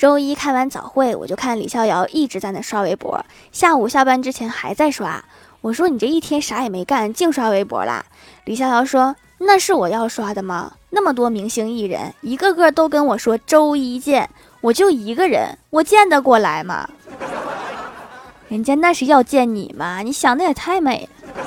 周一开完早会我就看李逍遥一直在那刷微博下午下班之前还在刷。我说你这一天啥也没干净刷微博啦。李逍遥说那是我要刷的吗？那么多明星艺人一个个都跟我说周一见我就一个人我见得过来吗？人家那是要见你吗？你想的也太美了。